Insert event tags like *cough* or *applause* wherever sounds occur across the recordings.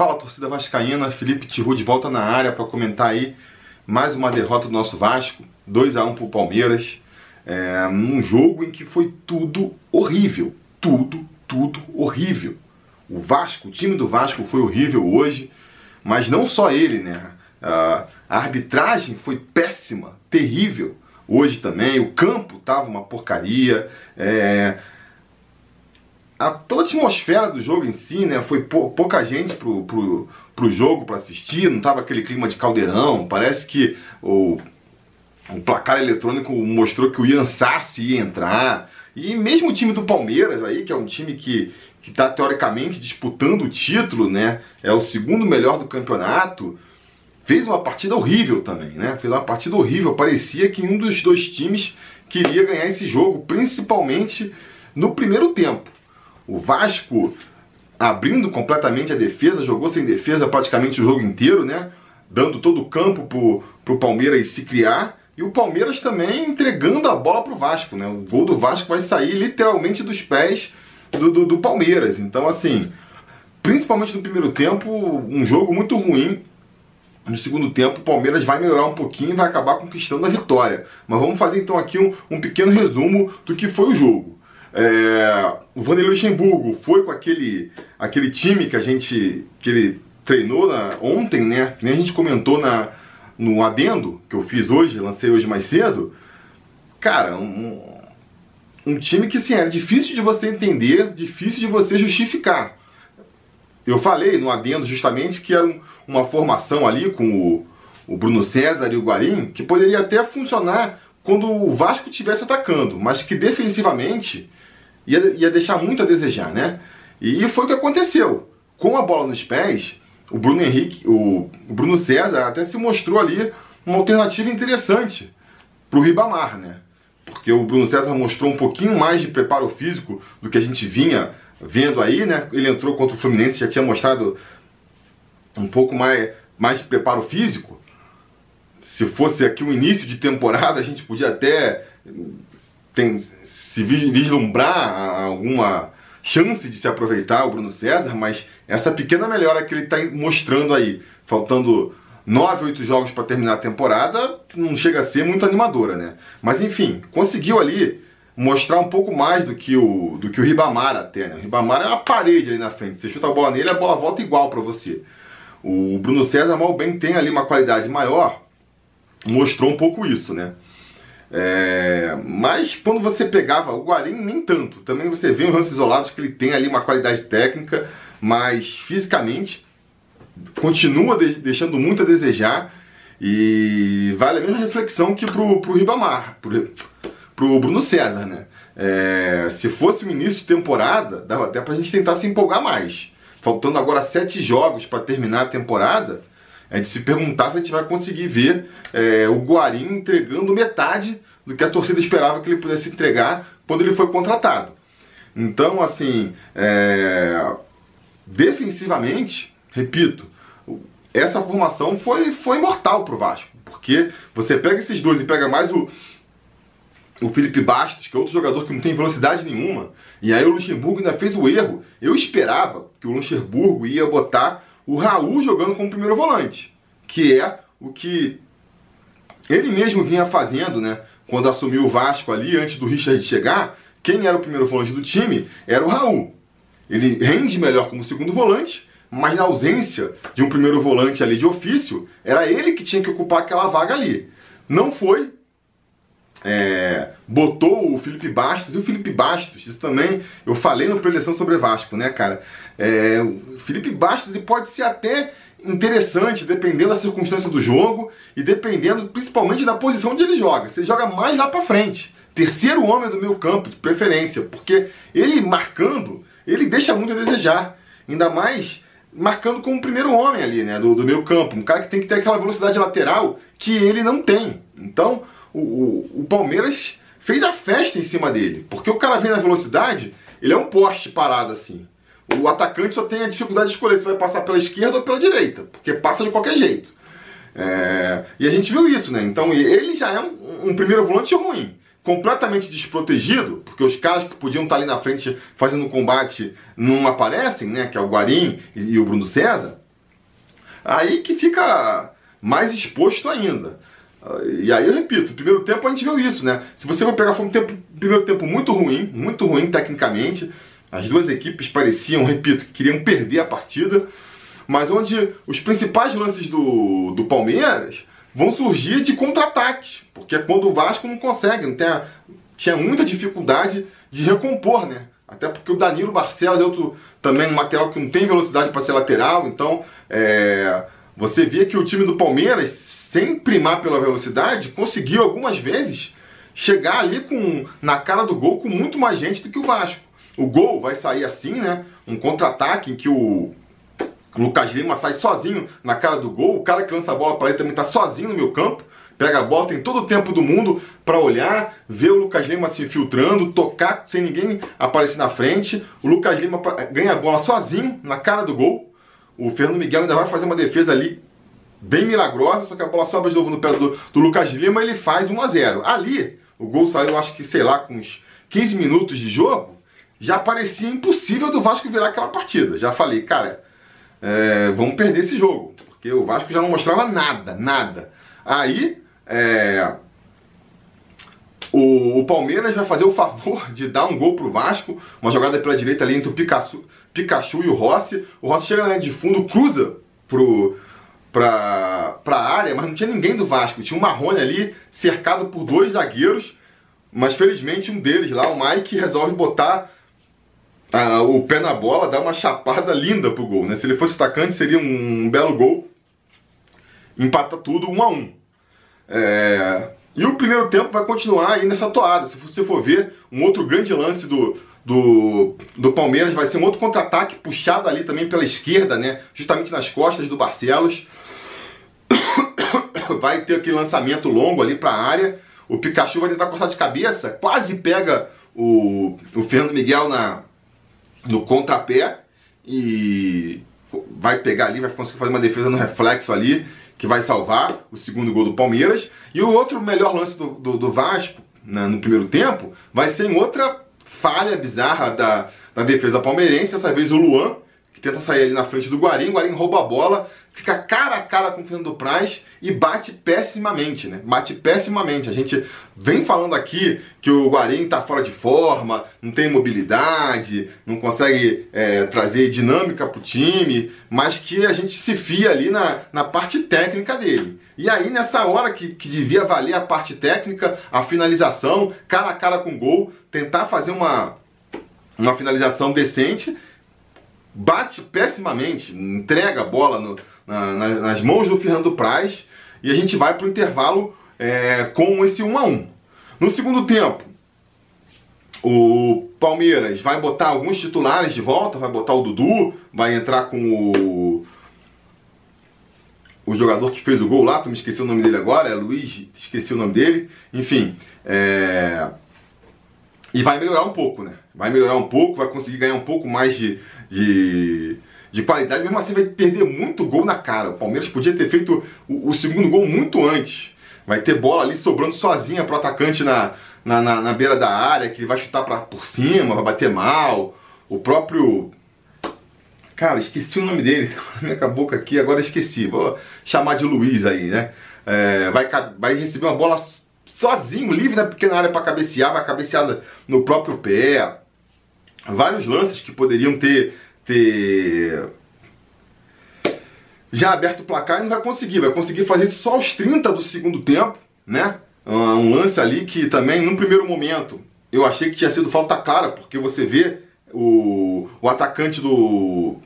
Fala torcida vascaína, Felipe Tiru de volta na área para comentar aí mais uma derrota do nosso Vasco, 2 a 1 pro Palmeiras, é, num jogo em que foi tudo horrível, tudo, tudo horrível. O Vasco, o time do Vasco foi horrível hoje, mas não só ele, né? A arbitragem foi péssima, terrível. Hoje também, o campo tava uma porcaria. É, a, toda a atmosfera do jogo em si, né? Foi pou, pouca gente pro, pro, pro jogo para assistir, não tava aquele clima de caldeirão. Parece que o, o placar eletrônico mostrou que o Ian Sassi ia entrar. E mesmo o time do Palmeiras aí, que é um time que que está teoricamente disputando o título, né? É o segundo melhor do campeonato. Fez uma partida horrível também, né? Fez uma partida horrível. Parecia que um dos dois times queria ganhar esse jogo, principalmente no primeiro tempo. O Vasco abrindo completamente a defesa, jogou sem defesa praticamente o jogo inteiro, né? Dando todo o campo pro, pro Palmeiras se criar. E o Palmeiras também entregando a bola pro Vasco, né? O gol do Vasco vai sair literalmente dos pés do, do, do Palmeiras. Então, assim, principalmente no primeiro tempo, um jogo muito ruim. No segundo tempo, o Palmeiras vai melhorar um pouquinho e vai acabar conquistando a vitória. Mas vamos fazer então aqui um, um pequeno resumo do que foi o jogo. É, o Vanderlei Luxemburgo foi com aquele, aquele time que a gente que ele treinou na, ontem, né? Que nem a gente comentou na, no adendo que eu fiz hoje, lancei hoje mais cedo. Cara, um, um time que sim, era difícil de você entender, difícil de você justificar. Eu falei no adendo justamente que era um, uma formação ali com o, o Bruno César e o Guarim que poderia até funcionar quando o Vasco estivesse atacando, mas que defensivamente ia, ia deixar muito a desejar, né? E foi o que aconteceu. Com a bola nos pés, o Bruno Henrique, o, Bruno César até se mostrou ali uma alternativa interessante para o Ribamar, né? Porque o Bruno César mostrou um pouquinho mais de preparo físico do que a gente vinha vendo aí, né? Ele entrou contra o Fluminense, já tinha mostrado um pouco mais, mais de preparo físico. Se fosse aqui o início de temporada, a gente podia até tem, se vislumbrar alguma chance de se aproveitar o Bruno César, mas essa pequena melhora que ele está mostrando aí, faltando 9, 8 jogos para terminar a temporada, não chega a ser muito animadora, né? Mas enfim, conseguiu ali mostrar um pouco mais do que o, do que o Ribamar até, né? O Ribamar é uma parede ali na frente, você chuta a bola nele, a bola volta igual para você. O Bruno César mal bem tem ali uma qualidade maior, mostrou um pouco isso, né? É, mas quando você pegava o Guarim, nem tanto. Também você vê os lances isolados que ele tem ali uma qualidade técnica, mas fisicamente continua de, deixando muito a desejar. E vale a mesma reflexão que pro, pro Ribamar, pro, pro Bruno César, né? É, se fosse o início de temporada, dava até pra gente tentar se empolgar mais. Faltando agora sete jogos para terminar a temporada, é de se perguntar se a gente vai conseguir ver é, o Guarim entregando metade do que a torcida esperava que ele pudesse entregar quando ele foi contratado. Então, assim, é, defensivamente, repito, essa formação foi, foi mortal pro Vasco. Porque você pega esses dois e pega mais o, o Felipe Bastos, que é outro jogador que não tem velocidade nenhuma, e aí o Luxemburgo ainda fez o erro. Eu esperava que o Luxemburgo ia botar o Raul jogando como primeiro volante, que é o que ele mesmo vinha fazendo, né? Quando assumiu o Vasco ali, antes do Richard chegar, quem era o primeiro volante do time era o Raul. Ele rende melhor como segundo volante, mas na ausência de um primeiro volante ali de ofício, era ele que tinha que ocupar aquela vaga ali. Não foi. É, botou o Felipe Bastos, e o Felipe Bastos, isso também eu falei no preleção sobre Vasco, né, cara? É, o Felipe Bastos ele pode ser até interessante, dependendo da circunstância do jogo e dependendo principalmente da posição onde ele joga. Se ele joga mais lá para frente, terceiro homem do meu campo, de preferência, porque ele marcando, ele deixa muito a desejar. Ainda mais marcando como primeiro homem ali, né, do, do meio campo. Um cara que tem que ter aquela velocidade lateral que ele não tem. Então, o, o, o Palmeiras fez a festa em cima dele, porque o cara vem na velocidade, ele é um poste parado assim. O atacante só tem a dificuldade de escolher se vai passar pela esquerda ou pela direita, porque passa de qualquer jeito. É, e a gente viu isso, né? Então ele já é um, um primeiro volante ruim completamente desprotegido, porque os caras que podiam estar ali na frente fazendo combate não aparecem, né? Que é o Guarim e, e o Bruno César. Aí que fica mais exposto ainda. E aí eu repito, primeiro tempo a gente viu isso, né? Se você for pegar, foi um tempo, primeiro tempo muito ruim, muito ruim tecnicamente. As duas equipes pareciam, repito, que queriam perder a partida, mas onde os principais lances do, do Palmeiras vão surgir de contra-ataques, porque é quando o Vasco não consegue, não tem a, tinha muita dificuldade de recompor, né? Até porque o Danilo Barcelos é outro também um material que não tem velocidade para ser lateral, então é, você via que o time do Palmeiras, sem primar pela velocidade, conseguiu algumas vezes chegar ali com na cara do gol com muito mais gente do que o Vasco. O gol vai sair assim, né? Um contra-ataque em que o Lucas Lima sai sozinho na cara do gol. O cara que lança a bola para ele também está sozinho no meu campo. Pega a bola, tem todo o tempo do mundo para olhar, ver o Lucas Lima se infiltrando, tocar sem ninguém aparecer na frente. O Lucas Lima ganha a bola sozinho na cara do gol. O Fernando Miguel ainda vai fazer uma defesa ali bem milagrosa, só que a bola sobra de novo no pé do, do Lucas Lima ele faz 1 a 0 Ali, o gol saiu, acho que, sei lá, com uns 15 minutos de jogo, já parecia impossível do Vasco virar aquela partida. Já falei, cara, é, vamos perder esse jogo, porque o Vasco já não mostrava nada, nada. Aí, é, o, o, Palmeiras vai fazer o favor de dar um gol pro Vasco, uma jogada pela direita ali entre o Pikachu, Pikachu e o Rossi. O Rossi chega na linha de fundo, cruza pro, pra, pra área, mas não tinha ninguém do Vasco. Tinha um Marrone ali, cercado por dois zagueiros, mas felizmente um deles lá, o Mike, resolve botar ah, o pé na bola, dá uma chapada linda pro gol. Né? Se ele fosse atacante, seria um belo gol. Empata tudo, um a um. É... E o primeiro tempo vai continuar aí nessa toada. Se você for ver, um outro grande lance do, do, do Palmeiras vai ser um outro contra-ataque puxado ali também pela esquerda, né? Justamente nas costas do Barcelos. Vai ter aquele lançamento longo ali para a área. O Pikachu vai tentar cortar de cabeça, quase pega o, o Fernando Miguel na, no contrapé e vai pegar ali, vai conseguir fazer uma defesa no reflexo ali, que vai salvar o segundo gol do Palmeiras. E o outro melhor lance do, do, do Vasco no primeiro tempo vai ser em outra falha bizarra da, da defesa palmeirense, dessa vez o Luan, que tenta sair ali na frente do Guarim, o Guarim rouba a bola, fica cara a cara com o Fernando Praz e bate pessimamente, né? Bate pessimamente. A gente vem falando aqui que o Guarim tá fora de forma, não tem mobilidade, não consegue é, trazer dinâmica pro time, mas que a gente se fia ali na, na parte técnica dele. E aí, nessa hora que, que devia valer a parte técnica, a finalização, cara a cara com gol, tentar fazer uma, uma finalização decente, bate pessimamente, entrega a bola no, na, nas, mãos do Fernando Praz e a gente vai para o intervalo é, com esse 1 a 1 No segundo tempo, o Palmeiras vai botar alguns titulares de volta, vai botar o Dudu, vai entrar com o o jogador que fez o gol lá, tu me esqueci o nome dele agora, é Luiz, esqueci o nome dele, enfim, é... e vai melhorar um pouco, né? Vai melhorar um pouco, vai conseguir ganhar um pouco mais de, de, de qualidade, mesmo assim vai perder muito gol na cara. O Palmeiras podia ter feito o, o segundo gol muito antes. Vai ter bola ali sobrando sozinha pro atacante na, na, na, na beira da área, que vai chutar pra, por cima, vai bater mal. O próprio. Cara, esqueci o nome dele, *laughs* na minha boca aqui, agora esqueci. Vou chamar de Luiz aí, né? É, vai, vai receber uma bola sozinho, livre na pequena área para cabecear, vai cabecear no próprio pé vários lances que poderiam ter, ter já aberto o placar e não vai conseguir. Vai conseguir fazer isso só aos 30 do segundo tempo, né? Um lance ali que também, num primeiro momento, eu achei que tinha sido falta clara, porque você vê o, o atacante do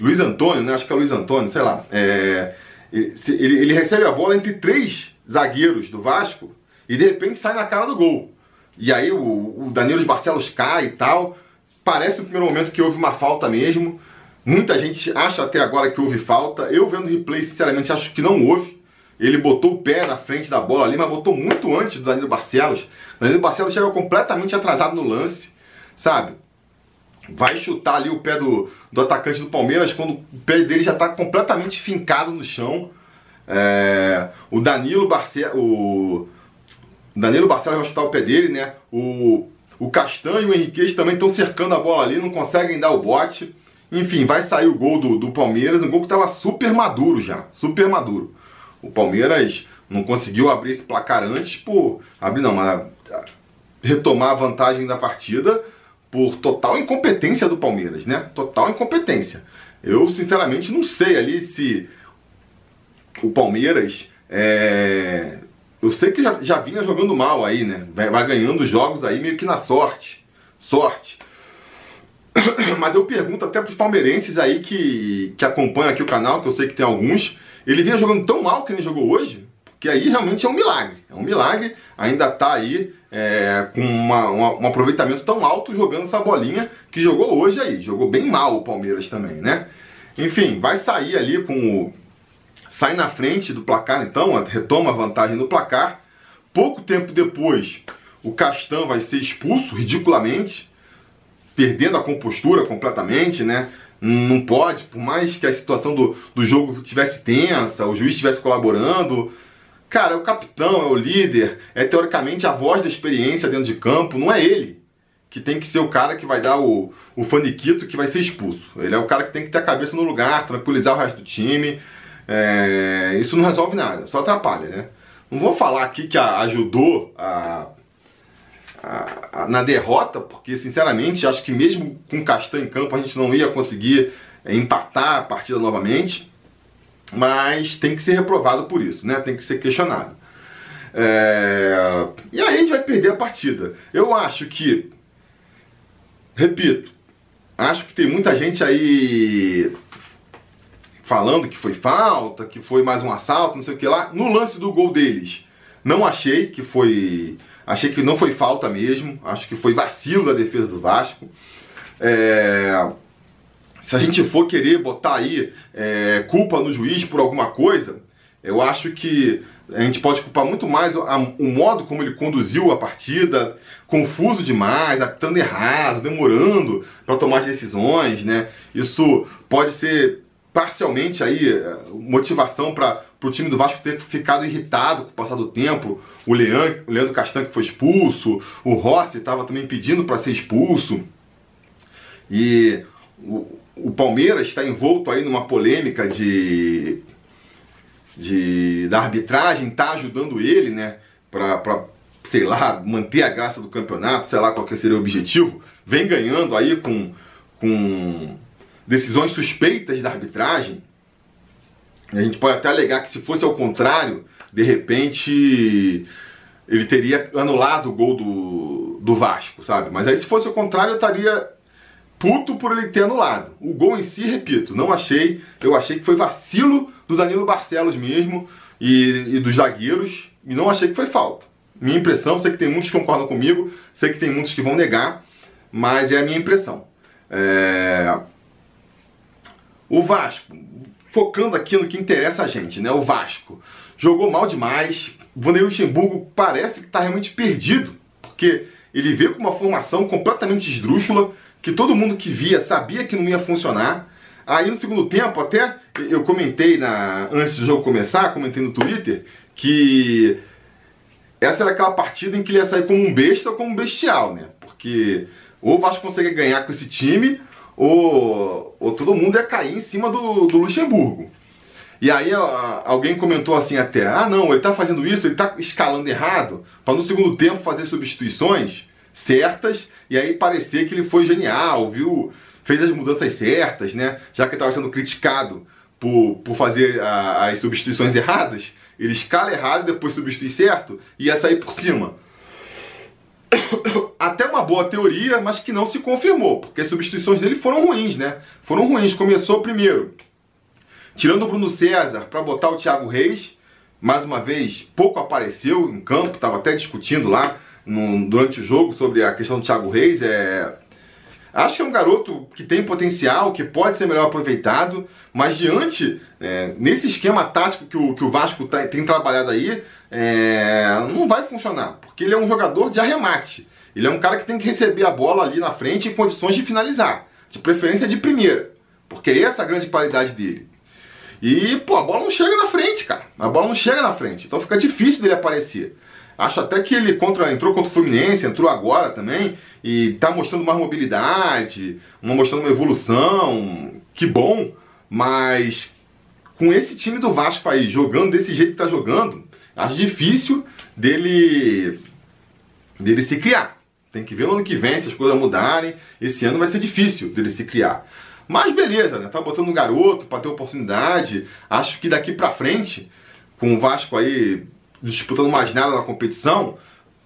Luiz Antônio, né? Acho que é o Luiz Antônio, sei lá. É, ele, ele recebe a bola entre três zagueiros do Vasco e de repente sai na cara do gol. E aí o, o Danilo Barcelos cai e tal. Parece no primeiro momento que houve uma falta mesmo. Muita gente acha até agora que houve falta. Eu vendo o replay, sinceramente, acho que não houve. Ele botou o pé na frente da bola ali, mas botou muito antes do Danilo Barcelos. O Danilo Barcelos chega completamente atrasado no lance, sabe? Vai chutar ali o pé do, do atacante do Palmeiras quando o pé dele já está completamente fincado no chão. É, o Danilo Barcelos. Danilo Barcelos vai chutar o pé dele, né? O, o Castanho e o Henriquez também estão cercando a bola ali, não conseguem dar o bote. Enfim, vai sair o gol do, do Palmeiras, um gol que estava super maduro já, super maduro. O Palmeiras não conseguiu abrir esse placar antes por abrir não, mas retomar a vantagem da partida por total incompetência do Palmeiras, né? Total incompetência. Eu sinceramente não sei ali se o Palmeiras é... eu sei que já, já vinha jogando mal aí, né? Vai, ganhando jogos aí meio que na sorte, sorte. *coughs* Mas eu pergunto até para os palmeirenses aí que, que acompanham aqui o canal, que eu sei que tem alguns, ele vinha jogando tão mal que ele jogou hoje, que aí realmente é um milagre. É um milagre, ainda tá aí é, com uma, uma, um aproveitamento tão alto jogando essa bolinha que jogou hoje aí. Jogou bem mal o Palmeiras também, né? Enfim, vai sair ali com o. Sai na frente do placar então, retoma a vantagem no placar. Pouco tempo depois, o Castan vai ser expulso ridiculamente, perdendo a compostura completamente, né? Não pode, por mais que a situação do, do jogo tivesse tensa, o juiz estivesse colaborando, Cara, é o capitão, é o líder, é teoricamente a voz da experiência dentro de campo, não é ele que tem que ser o cara que vai dar o, o faniquito que vai ser expulso. Ele é o cara que tem que ter a cabeça no lugar, tranquilizar o resto do time. É, isso não resolve nada, só atrapalha, né? Não vou falar aqui que ajudou a, a, a, na derrota, porque sinceramente acho que mesmo com Castan em campo a gente não ia conseguir empatar a partida novamente mas tem que ser reprovado por isso, né? Tem que ser questionado. É... E aí a gente vai perder a partida. Eu acho que, repito, acho que tem muita gente aí falando que foi falta, que foi mais um assalto, não sei o que lá. No lance do gol deles, não achei que foi. Achei que não foi falta mesmo. Acho que foi vacilo da defesa do Vasco. É se a gente for querer botar aí é, culpa no juiz por alguma coisa, eu acho que a gente pode culpar muito mais o, modo como ele conduziu a partida, confuso demais, apitando errado, demorando para tomar as decisões, né? Isso pode ser parcialmente aí é, motivação para o time do Vasco ter ficado irritado com o passar do tempo. O, Leandro, o Leandro Castan que foi expulso, o Rossi estava também pedindo para ser expulso. E o, o Palmeiras está envolto aí numa polêmica de, de da arbitragem, está ajudando ele, né, para sei lá, manter a graça do campeonato, sei lá qual que seria o objetivo, vem ganhando aí com, com decisões suspeitas da arbitragem. A gente pode até alegar que se fosse ao contrário, de repente ele teria anulado o gol do, do Vasco, sabe? Mas aí se fosse ao contrário, eu estaria puto por ele ter anulado. O gol em si, repito, não achei. Eu achei que foi vacilo do Danilo Barcelos mesmo e, e dos zagueiros. E não achei que foi falta. Minha impressão, sei que tem muitos que concordam comigo, sei que tem muitos que vão negar, mas é a minha impressão. É... O Vasco, focando aqui no que interessa a gente, né? O Vasco jogou mal demais. O Vanderlei Luxemburgo parece que está realmente perdido, porque ele veio com uma formação completamente esdrúxula que todo mundo que via sabia que não ia funcionar. Aí no segundo tempo, até eu comentei na antes do jogo começar, comentei no Twitter, que essa era aquela partida em que ele ia sair como um besta ou como um bestial, né? Porque ou o Vasco consegue ganhar com esse time, ou, ou todo mundo ia cair em cima do, do Luxemburgo. E aí alguém comentou assim até, ah não, ele está fazendo isso, ele está escalando errado, para no segundo tempo fazer substituições certas e aí parecer que ele foi genial, viu? Fez as mudanças certas, né? Já que ele estava sendo criticado por, por fazer a, as substituições erradas, ele escala errado depois substitui certo e ia sair por cima. *coughs* Até uma boa teoria, mas que não se confirmou, porque as substituições dele foram ruins, né? Foram ruins. Começou primeiro tirando o Bruno César para botar o Thiago Reis, mais uma vez pouco apareceu em campo, estava até discutindo lá no, durante o jogo sobre a questão do Thiago Reis. É, acho que é um garoto que tem potencial, que pode ser melhor aproveitado, mas diante, é, nesse esquema tático que o, que o Vasco tá, tem trabalhado aí, é, não vai funcionar, porque ele é um jogador de arremate. Ele é um cara que tem que receber a bola ali na frente em condições de finalizar, de preferência de primeira, porque essa é a grande qualidade dele. E, pô, a bola não chega na frente, cara. A bola não chega na frente, então fica difícil dele aparecer. Acho até que ele contra, entrou contra o Fluminense, entrou agora também, e tá mostrando mais mobilidade, mostrando uma evolução. Que bom, mas com esse time do Vasco aí, jogando desse jeito que tá jogando, acho difícil dele, dele se criar. Tem que ver no ano que vem se as coisas mudarem. Esse ano vai ser difícil dele se criar. Mas beleza, né? Tá botando um garoto para ter oportunidade. Acho que daqui para frente, com o Vasco aí disputando mais nada na competição,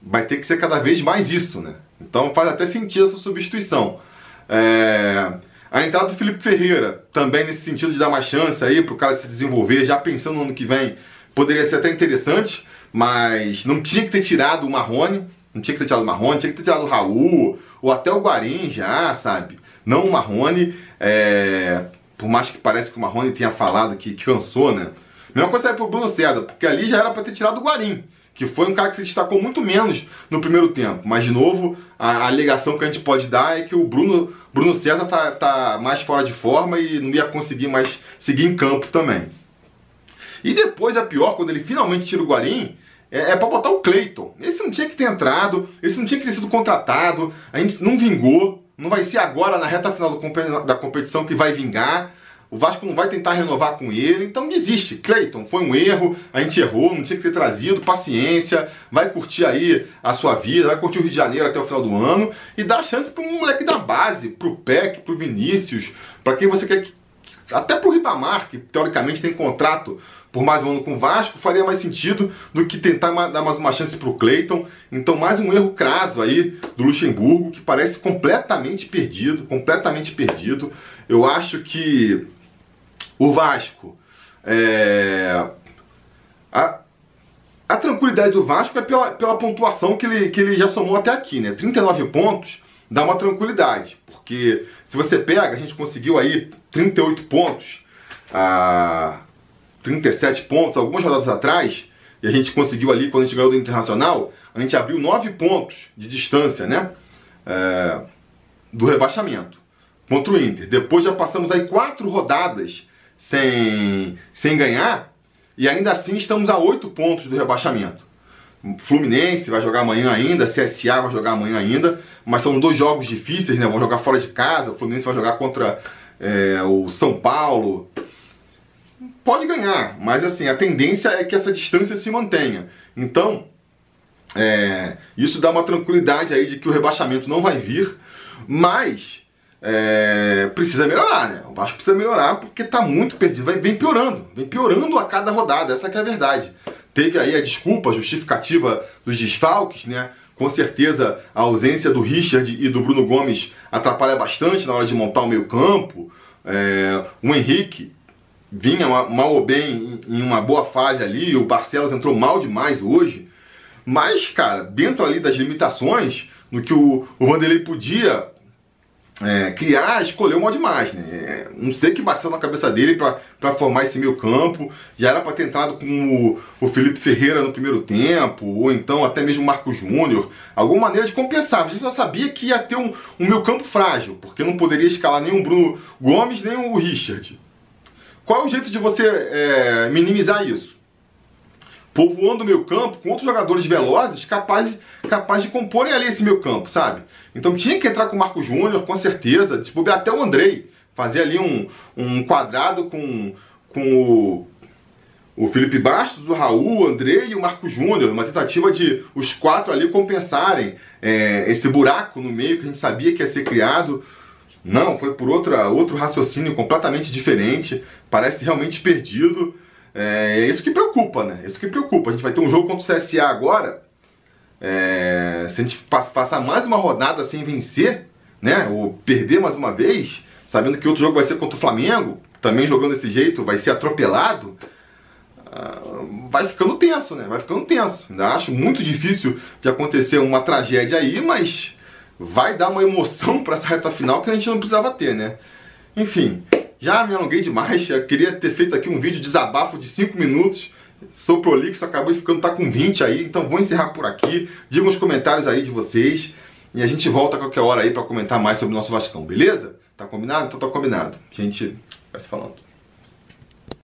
vai ter que ser cada vez mais isso, né? Então faz até sentido essa substituição. É... A entrada do Felipe Ferreira, também nesse sentido de dar uma chance aí pro cara se desenvolver, já pensando no ano que vem, poderia ser até interessante, mas não tinha que ter tirado o Marrone, não tinha que ter tirado o Marrone, tinha que ter tirado o Raul, ou até o Guarim já, sabe? Não o Marrone, é... por mais que pareça que o Marrone tenha falado que cansou, né? Mesma coisa é pro Bruno César, porque ali já era para ter tirado o Guarim que foi um cara que se destacou muito menos no primeiro tempo. Mas, de novo, a, a alegação que a gente pode dar é que o Bruno, Bruno César tá, tá mais fora de forma e não ia conseguir mais seguir em campo também. E depois, a pior, quando ele finalmente tira o Guarim, é, é para botar o Cleiton. Esse não tinha que ter entrado, esse não tinha que ter sido contratado, a gente não vingou, não vai ser agora na reta final da competição que vai vingar. O Vasco não vai tentar renovar com ele, então desiste. Cleiton, foi um erro, a gente errou, não tinha que ter trazido, paciência, vai curtir aí a sua vida, vai curtir o Rio de Janeiro até o final do ano e dá chance para um moleque da base, pro PEC, pro Vinícius, para quem você quer que. Até pro Ribamar, que teoricamente tem contrato por mais um ano com o Vasco, faria mais sentido do que tentar dar mais uma chance pro Cleiton. Então, mais um erro craso aí do Luxemburgo, que parece completamente perdido, completamente perdido. Eu acho que o Vasco. É... A, a tranquilidade do Vasco é pela, pela pontuação que ele, que ele já somou até aqui, né? 39 pontos dá uma tranquilidade, porque se você pega, a gente conseguiu aí 38 pontos, a 37 pontos, algumas rodadas atrás, e a gente conseguiu ali, quando a gente ganhou do Internacional, a gente abriu 9 pontos de distância, né? É, do rebaixamento contra o Inter. Depois já passamos aí quatro rodadas sem, sem ganhar e ainda assim estamos a 8 pontos do rebaixamento. Fluminense vai jogar amanhã ainda, CSA vai jogar amanhã ainda, mas são dois jogos difíceis, né? Vão jogar fora de casa, o Fluminense vai jogar contra é, o São Paulo. Pode ganhar, mas assim, a tendência é que essa distância se mantenha. Então, é, isso dá uma tranquilidade aí de que o rebaixamento não vai vir, mas é, precisa melhorar, né? O Vasco precisa melhorar porque está muito perdido, vai, vem piorando, vem piorando a cada rodada, essa é a verdade. Teve aí a desculpa justificativa dos desfalques, né? Com certeza a ausência do Richard e do Bruno Gomes atrapalha bastante na hora de montar o meio campo. É, o Henrique vinha mal ou bem em uma boa fase ali, o Barcelos entrou mal demais hoje. Mas, cara, dentro ali das limitações, no que o, o Vanderlei podia é, criar, escolheu mal demais, né? É, não sei o que bateu na cabeça dele para formar esse meio campo. Já era para ter entrado com o, o, Felipe Ferreira no primeiro tempo, ou então até mesmo o Marco Júnior. Alguma maneira de compensar. A gente já sabia que ia ter um, um meio campo frágil, porque não poderia escalar nem o Bruno Gomes, nem o Richard. Qual é o jeito de você é, minimizar isso? Povoando o meu campo com outros jogadores velozes capazes capaz de comporem ali esse meu campo, sabe? Então tinha que entrar com o Marco Júnior, com certeza, tipo, até o Andrei, fazer ali um, um quadrado com, com o, o Felipe Bastos, o Raul, o Andrei e o Marco Júnior, uma tentativa de os quatro ali compensarem é, esse buraco no meio que a gente sabia que ia ser criado. Não, foi por outra, outro raciocínio completamente diferente, parece realmente perdido. É, é isso que preocupa, né? É isso que preocupa. A gente vai ter um jogo contra o CSA agora. É, se a gente passar mais uma rodada sem vencer, né? Ou perder mais uma vez, sabendo que outro jogo vai ser contra o Flamengo, também jogando desse jeito, vai ser atropelado. Ah, vai ficando tenso, né? Vai ficando tenso. Ainda acho muito difícil de acontecer uma tragédia aí, mas vai dar uma emoção *laughs* para essa reta final que a gente não precisava ter, né? Enfim, já me alonguei demais, eu queria ter feito aqui um vídeo desabafo de 5 minutos. Sou prolixo, acabou ficando tá com 20 aí, então vou encerrar por aqui. Diga nos comentários aí de vocês e a gente volta a qualquer hora aí para comentar mais sobre o nosso Vascão, beleza? Tá combinado? Então tá combinado. A gente vai se falando.